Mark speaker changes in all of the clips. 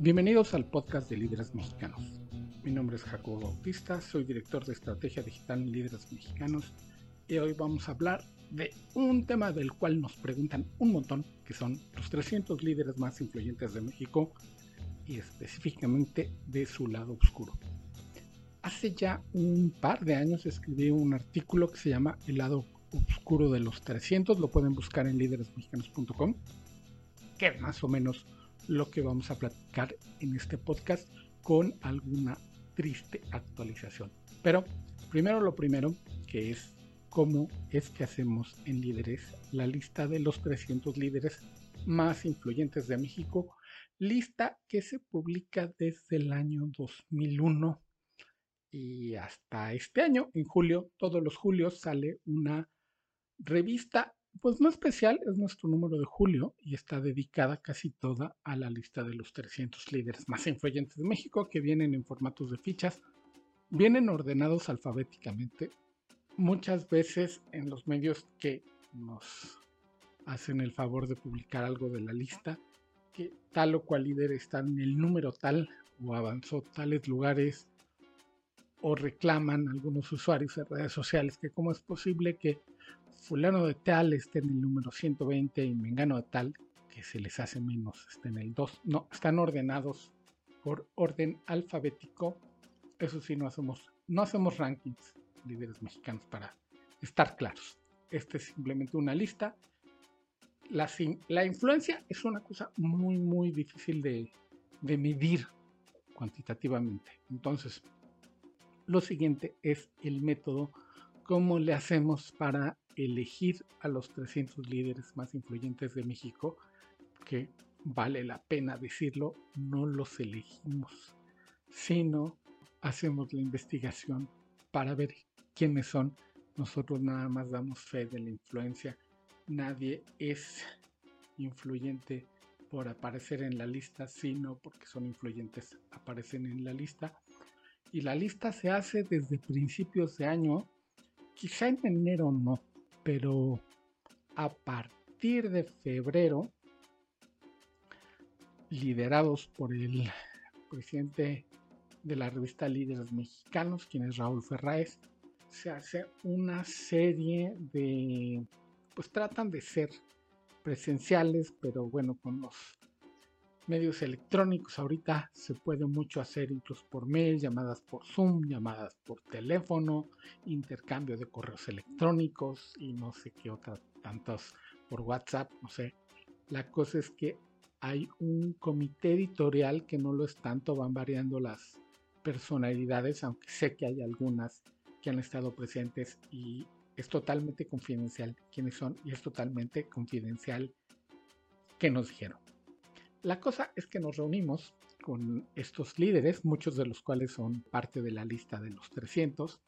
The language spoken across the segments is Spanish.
Speaker 1: Bienvenidos al podcast de Líderes Mexicanos. Mi nombre es Jacobo Bautista, soy director de estrategia digital en Líderes Mexicanos y hoy vamos a hablar de un tema del cual nos preguntan un montón, que son los 300 líderes más influyentes de México y específicamente de su lado oscuro. Hace ya un par de años escribí un artículo que se llama El lado oscuro de los 300, lo pueden buscar en líderesmexicanos.com, que más o menos lo que vamos a platicar en este podcast con alguna triste actualización. Pero primero lo primero, que es cómo es que hacemos en líderes la lista de los 300 líderes más influyentes de México, lista que se publica desde el año 2001 y hasta este año, en julio, todos los julios sale una revista pues no especial, es nuestro número de julio y está dedicada casi toda a la lista de los 300 líderes más influyentes de México que vienen en formatos de fichas, vienen ordenados alfabéticamente, muchas veces en los medios que nos hacen el favor de publicar algo de la lista, que tal o cual líder está en el número tal o avanzó tales lugares o reclaman algunos usuarios de redes sociales que cómo es posible que fulano de tal esté en el número 120 y mengano de tal, que se les hace menos, está en el 2. No, están ordenados por orden alfabético. Eso sí, no hacemos, no hacemos rankings líderes mexicanos para estar claros. Este es simplemente una lista. La, la influencia es una cosa muy, muy difícil de, de medir cuantitativamente. Entonces, lo siguiente es el método, cómo le hacemos para elegir a los 300 líderes más influyentes de México, que vale la pena decirlo, no los elegimos, sino hacemos la investigación para ver quiénes son. Nosotros nada más damos fe de la influencia. Nadie es influyente por aparecer en la lista, sino porque son influyentes, aparecen en la lista. Y la lista se hace desde principios de año, quizá en enero no, pero a partir de febrero, liderados por el presidente de la revista Líderes Mexicanos, quien es Raúl Ferráez, se hace una serie de, pues tratan de ser presenciales, pero bueno, con los medios electrónicos. Ahorita se puede mucho hacer incluso por mail, llamadas por Zoom, llamadas por teléfono, intercambio de correos electrónicos y no sé qué otras tantos por WhatsApp, no sé. La cosa es que hay un comité editorial que no lo es tanto, van variando las personalidades, aunque sé que hay algunas que han estado presentes y es totalmente confidencial quiénes son y es totalmente confidencial qué nos dijeron. La cosa es que nos reunimos con estos líderes, muchos de los cuales son parte de la lista de los 300.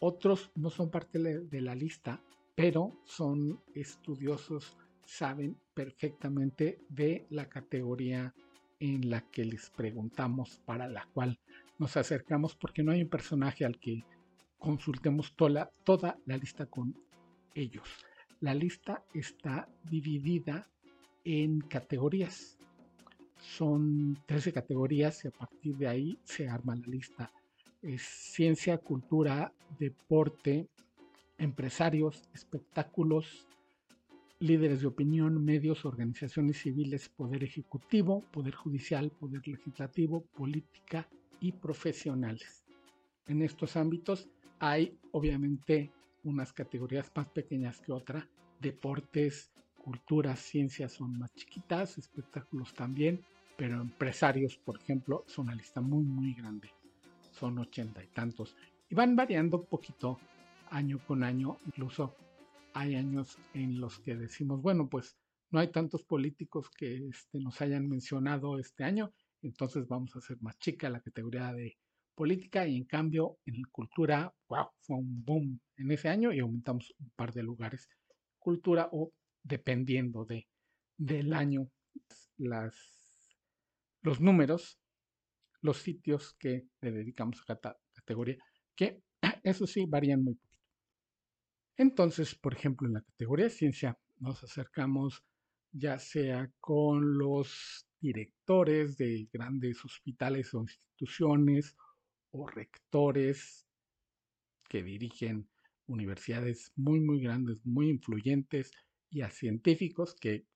Speaker 1: Otros no son parte de la lista, pero son estudiosos, saben perfectamente de la categoría en la que les preguntamos, para la cual nos acercamos, porque no hay un personaje al que consultemos toda, toda la lista con ellos. La lista está dividida en categorías. Son 13 categorías y a partir de ahí se arma la lista. Es ciencia, cultura, deporte, empresarios, espectáculos, líderes de opinión, medios, organizaciones civiles, poder ejecutivo, poder judicial, poder legislativo, política y profesionales. En estos ámbitos hay obviamente unas categorías más pequeñas que otra, deportes, cultura, ciencias son más chiquitas, espectáculos también, pero empresarios, por ejemplo, es una lista muy, muy grande. Son ochenta y tantos. Y van variando poquito año con año. Incluso hay años en los que decimos, bueno, pues no hay tantos políticos que este, nos hayan mencionado este año, entonces vamos a hacer más chica la categoría de política y en cambio en cultura, wow, fue un boom en ese año y aumentamos un par de lugares. Cultura o dependiendo de, del año, los números, los sitios que le dedicamos a cada categoría, que eso sí varían muy poquito. Entonces, por ejemplo, en la categoría de ciencia nos acercamos ya sea con los directores de grandes hospitales o instituciones o rectores que dirigen universidades muy, muy grandes, muy influyentes y a científicos que,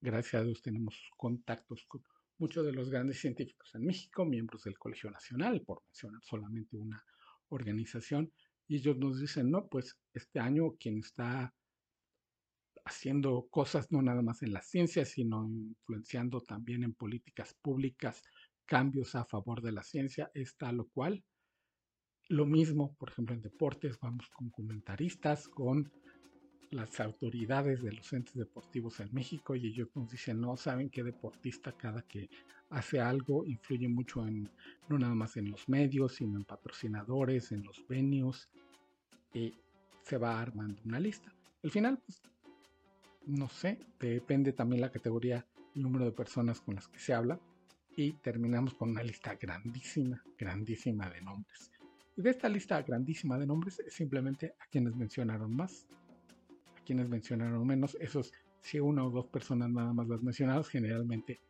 Speaker 1: gracias a Dios, tenemos contactos con muchos de los grandes científicos en México, miembros del Colegio Nacional, por mencionar solamente una organización, y ellos nos dicen, no, pues este año quien está haciendo cosas no nada más en la ciencia, sino influenciando también en políticas públicas, cambios a favor de la ciencia, está lo cual. Lo mismo, por ejemplo, en deportes, vamos con comentaristas, con las autoridades de los centros deportivos en México y ellos nos dicen, no saben qué deportista cada que hace algo influye mucho en, no nada más en los medios, sino en patrocinadores, en los venues, y se va armando una lista. Al final, pues, no sé, depende también la categoría, el número de personas con las que se habla, y terminamos con una lista grandísima, grandísima de nombres. Y de esta lista grandísima de nombres, simplemente a quienes mencionaron más quienes mencionaron menos, esos si una o dos personas nada más las mencionadas, generalmente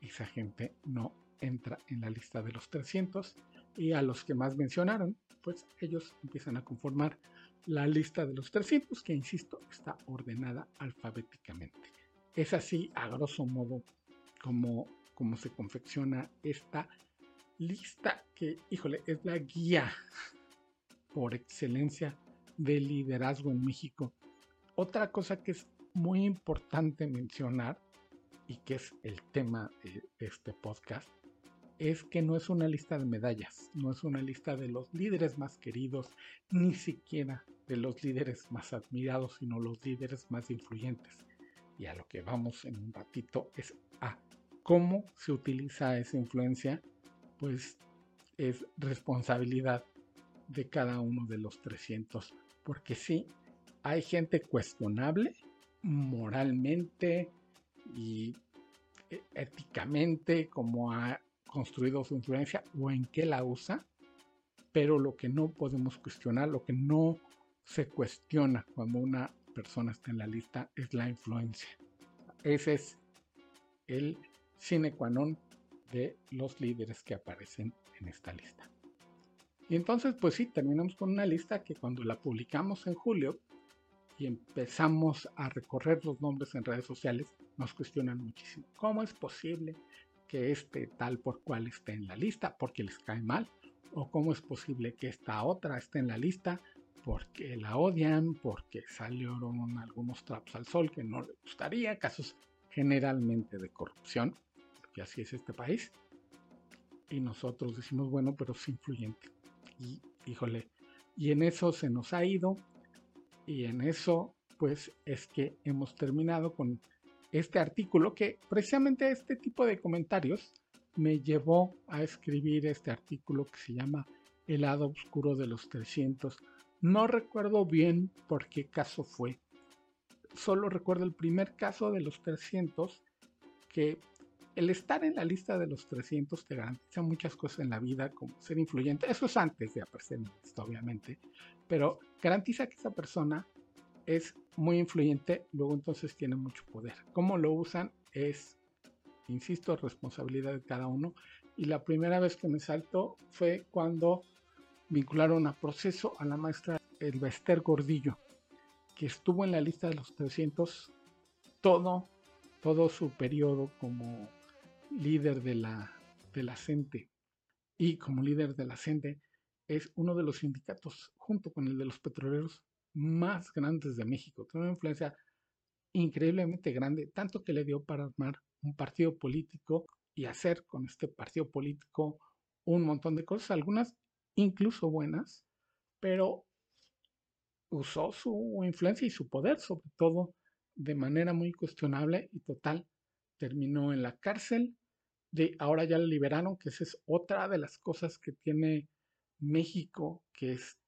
Speaker 1: esa gente no entra en la lista de los 300 y a los que más mencionaron, pues ellos empiezan a conformar la lista de los 300 que, insisto, está ordenada alfabéticamente. Es así, a grosso modo, como, como se confecciona esta lista que, híjole, es la guía por excelencia del liderazgo en México otra cosa que es muy importante mencionar y que es el tema de este podcast es que no es una lista de medallas, no es una lista de los líderes más queridos, ni siquiera de los líderes más admirados, sino los líderes más influyentes. Y a lo que vamos en un ratito es a cómo se utiliza esa influencia, pues es responsabilidad de cada uno de los 300, porque sí, hay gente cuestionable moralmente y e, éticamente como ha construido su influencia o en qué la usa, pero lo que no podemos cuestionar, lo que no se cuestiona cuando una persona está en la lista es la influencia. Ese es el sine qua non de los líderes que aparecen en esta lista. Y entonces, pues sí, terminamos con una lista que cuando la publicamos en julio, y empezamos a recorrer los nombres en redes sociales, nos cuestionan muchísimo. ¿Cómo es posible que este tal por cual esté en la lista porque les cae mal? ¿O cómo es posible que esta otra esté en la lista porque la odian, porque salieron algunos trapos al sol que no le gustaría, casos generalmente de corrupción, porque así es este país? Y nosotros decimos, bueno, pero es influyente. Y híjole, y en eso se nos ha ido y en eso, pues es que hemos terminado con este artículo que precisamente este tipo de comentarios me llevó a escribir este artículo que se llama El lado oscuro de los 300. No recuerdo bien por qué caso fue. Solo recuerdo el primer caso de los 300 que el estar en la lista de los 300 te garantiza muchas cosas en la vida, como ser influyente. Eso es antes de aparecer en la lista, obviamente pero garantiza que esa persona es muy influyente, luego entonces tiene mucho poder. Cómo lo usan es, insisto, responsabilidad de cada uno. Y la primera vez que me saltó fue cuando vincularon a proceso a la maestra Elvester Gordillo, que estuvo en la lista de los 300 todo, todo su periodo como líder de la, de la CENTE. Y como líder de la CENTE, es uno de los sindicatos, junto con el de los petroleros, más grandes de México. Tiene una influencia increíblemente grande, tanto que le dio para armar un partido político y hacer con este partido político un montón de cosas, algunas incluso buenas, pero usó su influencia y su poder, sobre todo de manera muy cuestionable y total. Terminó en la cárcel, de ahora ya la liberaron, que esa es otra de las cosas que tiene México, que es,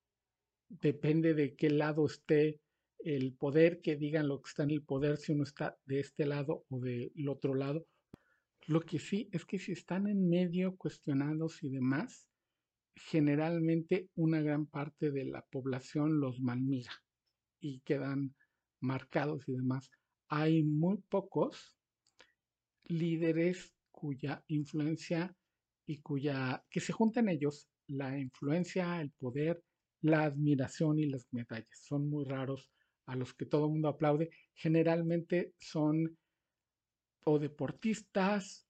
Speaker 1: depende de qué lado esté el poder, que digan lo que está en el poder, si uno está de este lado o del otro lado. Lo que sí es que si están en medio cuestionados y demás, generalmente una gran parte de la población los malmira y quedan marcados y demás. Hay muy pocos líderes cuya influencia y cuya que se junten ellos la influencia, el poder, la admiración y las medallas. Son muy raros a los que todo el mundo aplaude. Generalmente son o deportistas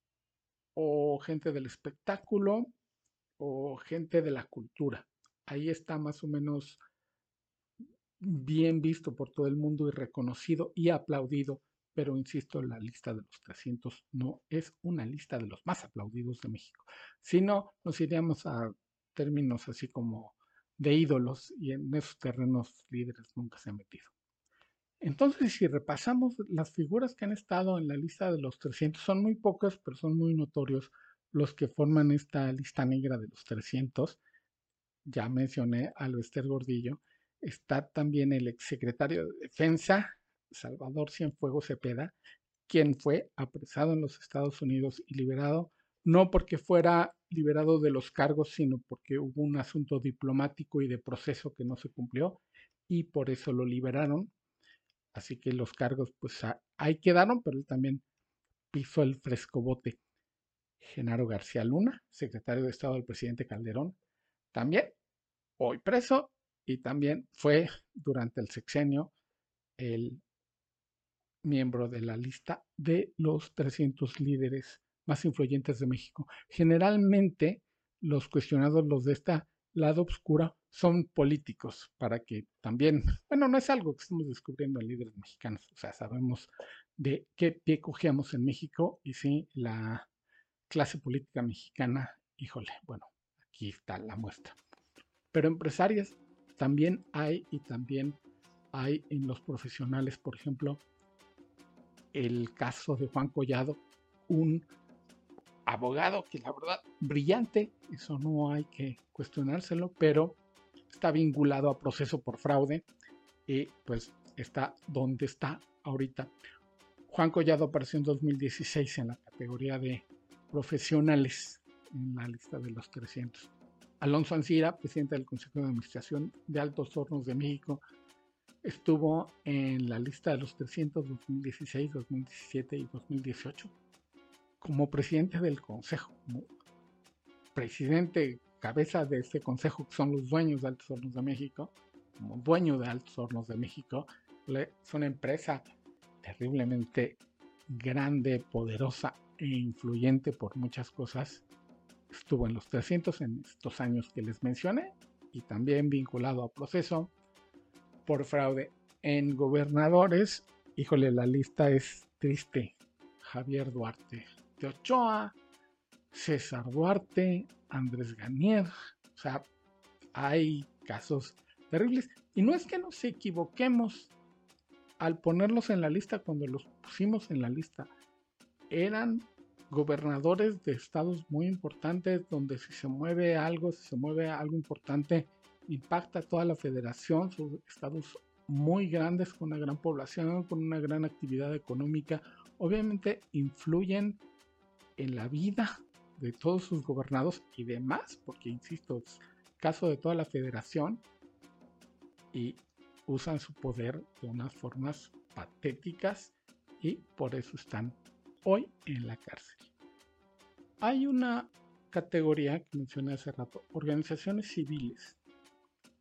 Speaker 1: o gente del espectáculo o gente de la cultura. Ahí está más o menos bien visto por todo el mundo y reconocido y aplaudido, pero insisto, la lista de los 300 no es una lista de los más aplaudidos de México. Si no, nos iríamos a términos así como de ídolos y en esos terrenos líderes nunca se han metido. Entonces, si repasamos las figuras que han estado en la lista de los 300, son muy pocas, pero son muy notorios los que forman esta lista negra de los 300. Ya mencioné a Lester Gordillo. Está también el exsecretario de Defensa, Salvador Cienfuegos Cepeda, quien fue apresado en los Estados Unidos y liberado, no porque fuera liberado de los cargos, sino porque hubo un asunto diplomático y de proceso que no se cumplió y por eso lo liberaron. Así que los cargos pues ahí quedaron, pero él también pisó el frescobote. Genaro García Luna, secretario de Estado del presidente Calderón, también hoy preso y también fue durante el sexenio el miembro de la lista de los 300 líderes más influyentes de México. Generalmente los cuestionados, los de esta lado oscura, son políticos, para que también, bueno, no es algo que estamos descubriendo en líderes mexicanos, o sea, sabemos de qué pie cogíamos en México y sí, la clase política mexicana, híjole, bueno, aquí está la muestra. Pero empresarias también hay y también hay en los profesionales, por ejemplo, el caso de Juan Collado, un abogado que la verdad brillante, eso no hay que cuestionárselo, pero está vinculado a proceso por fraude y pues está donde está ahorita. Juan Collado apareció en 2016 en la categoría de profesionales en la lista de los 300. Alonso Ancira, presidente del Consejo de Administración de Altos Hornos de México, estuvo en la lista de los 300 2016, 2017 y 2018 como presidente del consejo, como presidente, cabeza de este consejo, que son los dueños de Altos Hornos de México, como dueño de Altos Hornos de México, es una empresa terriblemente grande, poderosa e influyente por muchas cosas. Estuvo en los 300 en estos años que les mencioné y también vinculado a proceso por fraude en gobernadores. Híjole, la lista es triste. Javier Duarte, de Ochoa, César Duarte, Andrés Ganier. O sea, hay casos terribles. Y no es que nos equivoquemos al ponerlos en la lista cuando los pusimos en la lista. Eran gobernadores de estados muy importantes donde si se mueve algo, si se mueve algo importante, impacta a toda la federación, son estados muy grandes con una gran población, con una gran actividad económica, obviamente influyen en la vida de todos sus gobernados y demás, porque insisto, es caso de toda la federación y usan su poder de unas formas patéticas y por eso están hoy en la cárcel. Hay una categoría que mencioné hace rato, organizaciones civiles,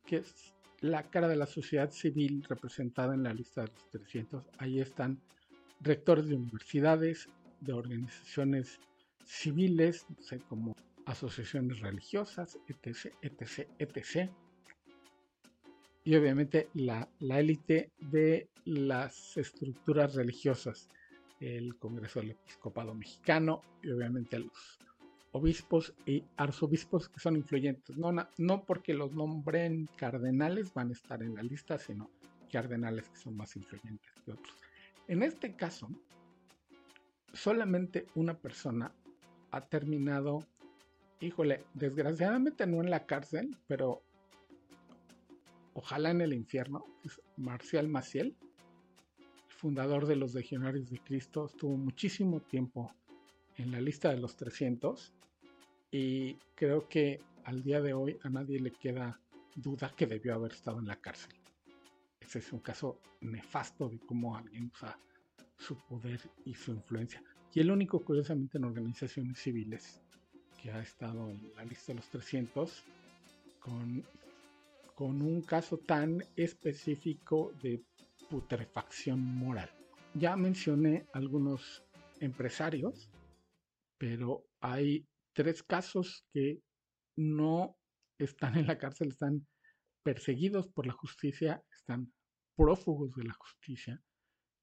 Speaker 1: que es la cara de la sociedad civil representada en la lista de los 300. Ahí están rectores de universidades, de organizaciones civiles, no sé, como asociaciones religiosas, etc., etc., etc. Y obviamente la, élite de las estructuras religiosas, el Congreso del Episcopado Mexicano y obviamente los obispos y arzobispos que son influyentes. No, no porque los nombren cardenales van a estar en la lista, sino cardenales que son más influyentes que otros. En este caso, solamente una persona ha terminado, híjole, desgraciadamente no en la cárcel, pero ojalá en el infierno, es Marcial Maciel, fundador de los Legionarios de Cristo, estuvo muchísimo tiempo en la lista de los 300 y creo que al día de hoy a nadie le queda duda que debió haber estado en la cárcel. Ese es un caso nefasto de cómo alguien usa su poder y su influencia y el único curiosamente en organizaciones civiles que ha estado en la lista de los 300 con, con un caso tan específico de putrefacción moral. Ya mencioné algunos empresarios, pero hay tres casos que no están en la cárcel, están perseguidos por la justicia, están prófugos de la justicia,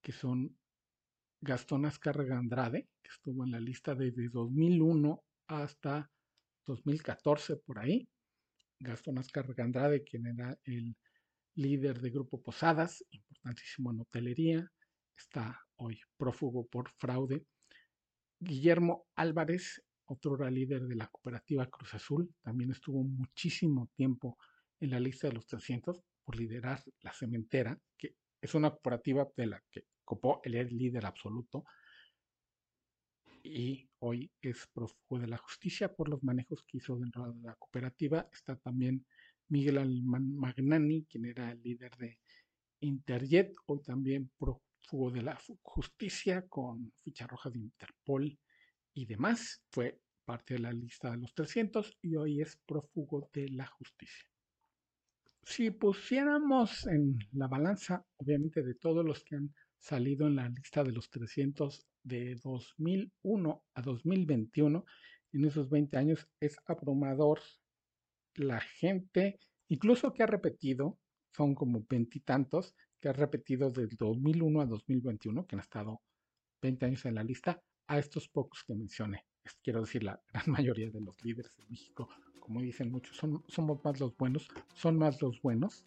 Speaker 1: que son Gastón Azcárraga Andrade, que estuvo en la lista desde 2001 hasta 2014 por ahí. Gastón Azcárraga Andrade, quien era el líder de Grupo Posadas, importantísimo en hotelería, está hoy prófugo por fraude. Guillermo Álvarez, otro líder de la cooperativa Cruz Azul, también estuvo muchísimo tiempo en la lista de los 300 por liderar la cementera, que es una cooperativa de la que copó el líder absoluto y hoy es prófugo de la justicia por los manejos que hizo dentro de la cooperativa. Está también Miguel Alman Magnani, quien era el líder de Interjet, hoy también prófugo de la justicia con ficha roja de Interpol y demás. Fue parte de la lista de los 300 y hoy es prófugo de la justicia si pusiéramos en la balanza, obviamente, de todos los que han salido en la lista de los 300 de 2001 a 2021, en esos 20 años, es abrumador la gente, incluso que ha repetido, son como veintitantos, que ha repetido del 2001 a 2021, que han estado 20 años en la lista, a estos pocos que mencioné. Quiero decir, la gran mayoría de los líderes de México como dicen muchos, son, somos más los buenos, son más los buenos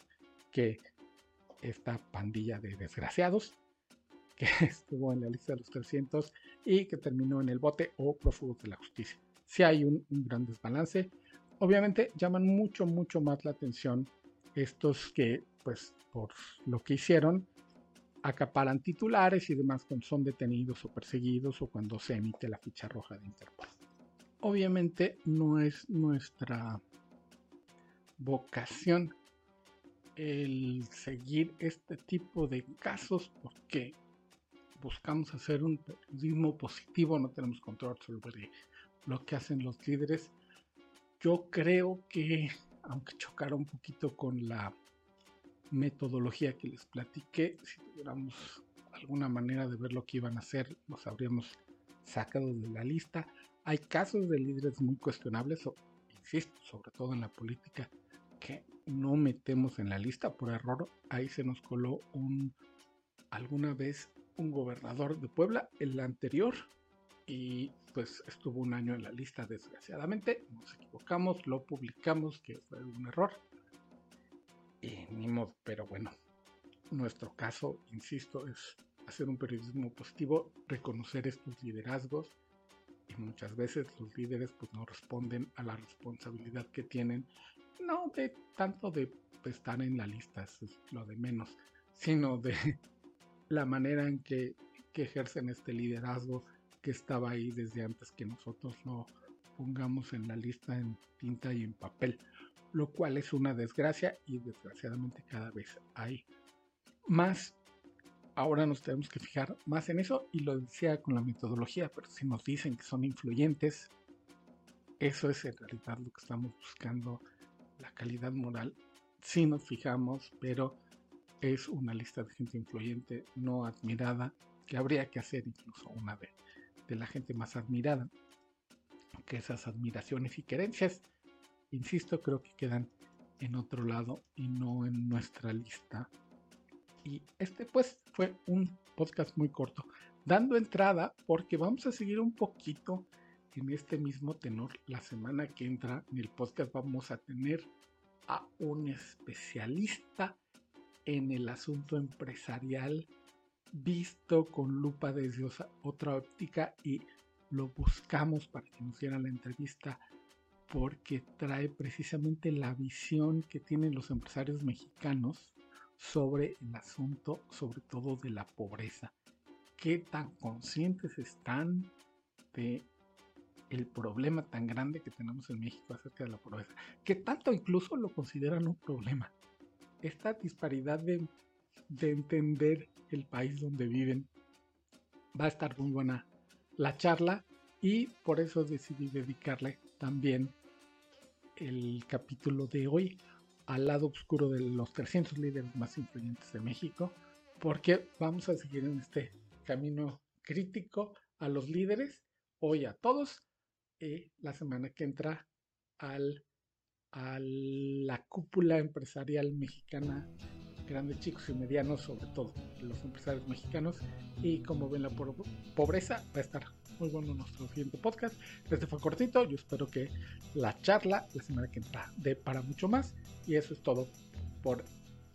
Speaker 1: que esta pandilla de desgraciados que estuvo en la lista de los 300 y que terminó en el bote o prófugos de la justicia. Si hay un, un gran desbalance. Obviamente llaman mucho, mucho más la atención estos que, pues, por lo que hicieron, acaparan titulares y demás cuando son detenidos o perseguidos o cuando se emite la ficha roja de Interpol obviamente no es nuestra vocación el seguir este tipo de casos porque buscamos hacer un periodismo positivo, no tenemos control sobre lo que hacen los líderes. Yo creo que, aunque chocara un poquito con la metodología que les platiqué, si tuviéramos alguna manera de ver lo que iban a hacer, los habríamos sacado de la lista. Hay casos de líderes muy cuestionables, insisto, sobre todo en la política, que no metemos en la lista por error. Ahí se nos coló un alguna vez un gobernador de Puebla, el anterior, y pues estuvo un año en la lista desgraciadamente. Nos equivocamos, lo publicamos, que fue un error. Pero bueno, nuestro caso, insisto, es hacer un periodismo positivo, reconocer estos liderazgos, y muchas veces los líderes pues no responden a la responsabilidad que tienen, no de tanto de estar en la lista, es lo de menos, sino de la manera en que ejercen este liderazgo que estaba ahí desde antes que nosotros lo pongamos en la lista en tinta y en papel, lo cual es una desgracia y desgraciadamente cada vez hay más ahora nos tenemos que fijar más en eso y lo decía con la metodología, pero si nos dicen que son influyentes, eso es en realidad lo que estamos buscando, la calidad moral. Si nos fijamos, pero es una lista de gente influyente, no admirada, que habría que hacer incluso una de, de la gente más admirada, que esas admiraciones y querencias, insisto, creo que quedan en otro lado y no en nuestra lista y este pues fue un podcast muy corto, dando entrada porque vamos a seguir un poquito en este mismo tenor. La semana que entra en el podcast vamos a tener a un especialista en el asunto empresarial visto con lupa desde otra óptica y lo buscamos para que nos diera la entrevista porque trae precisamente la visión que tienen los empresarios mexicanos sobre el asunto, sobre todo de la pobreza. ¿Qué tan conscientes están de el problema tan grande que tenemos en México acerca de la pobreza? ¿Qué tanto incluso lo consideran un problema? Esta disparidad de, de entender el país donde viven va a estar muy buena la charla y por eso decidí dedicarle también el capítulo de hoy al lado oscuro de los 300 líderes más influyentes de México, porque vamos a seguir en este camino crítico a los líderes, hoy a todos, y la semana que entra al, a la cúpula empresarial mexicana, grandes chicos y medianos, sobre todo los empresarios mexicanos, y como ven la pobreza va a estar muy bueno nuestro siguiente podcast. Este fue cortito, yo espero que la charla la semana que entra dé para mucho más. Y eso es todo por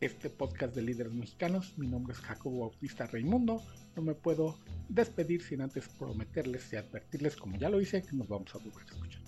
Speaker 1: este podcast de líderes mexicanos. Mi nombre es Jacobo Bautista Raimundo. No me puedo despedir sin antes prometerles y advertirles, como ya lo hice, que nos vamos a volver a escuchar.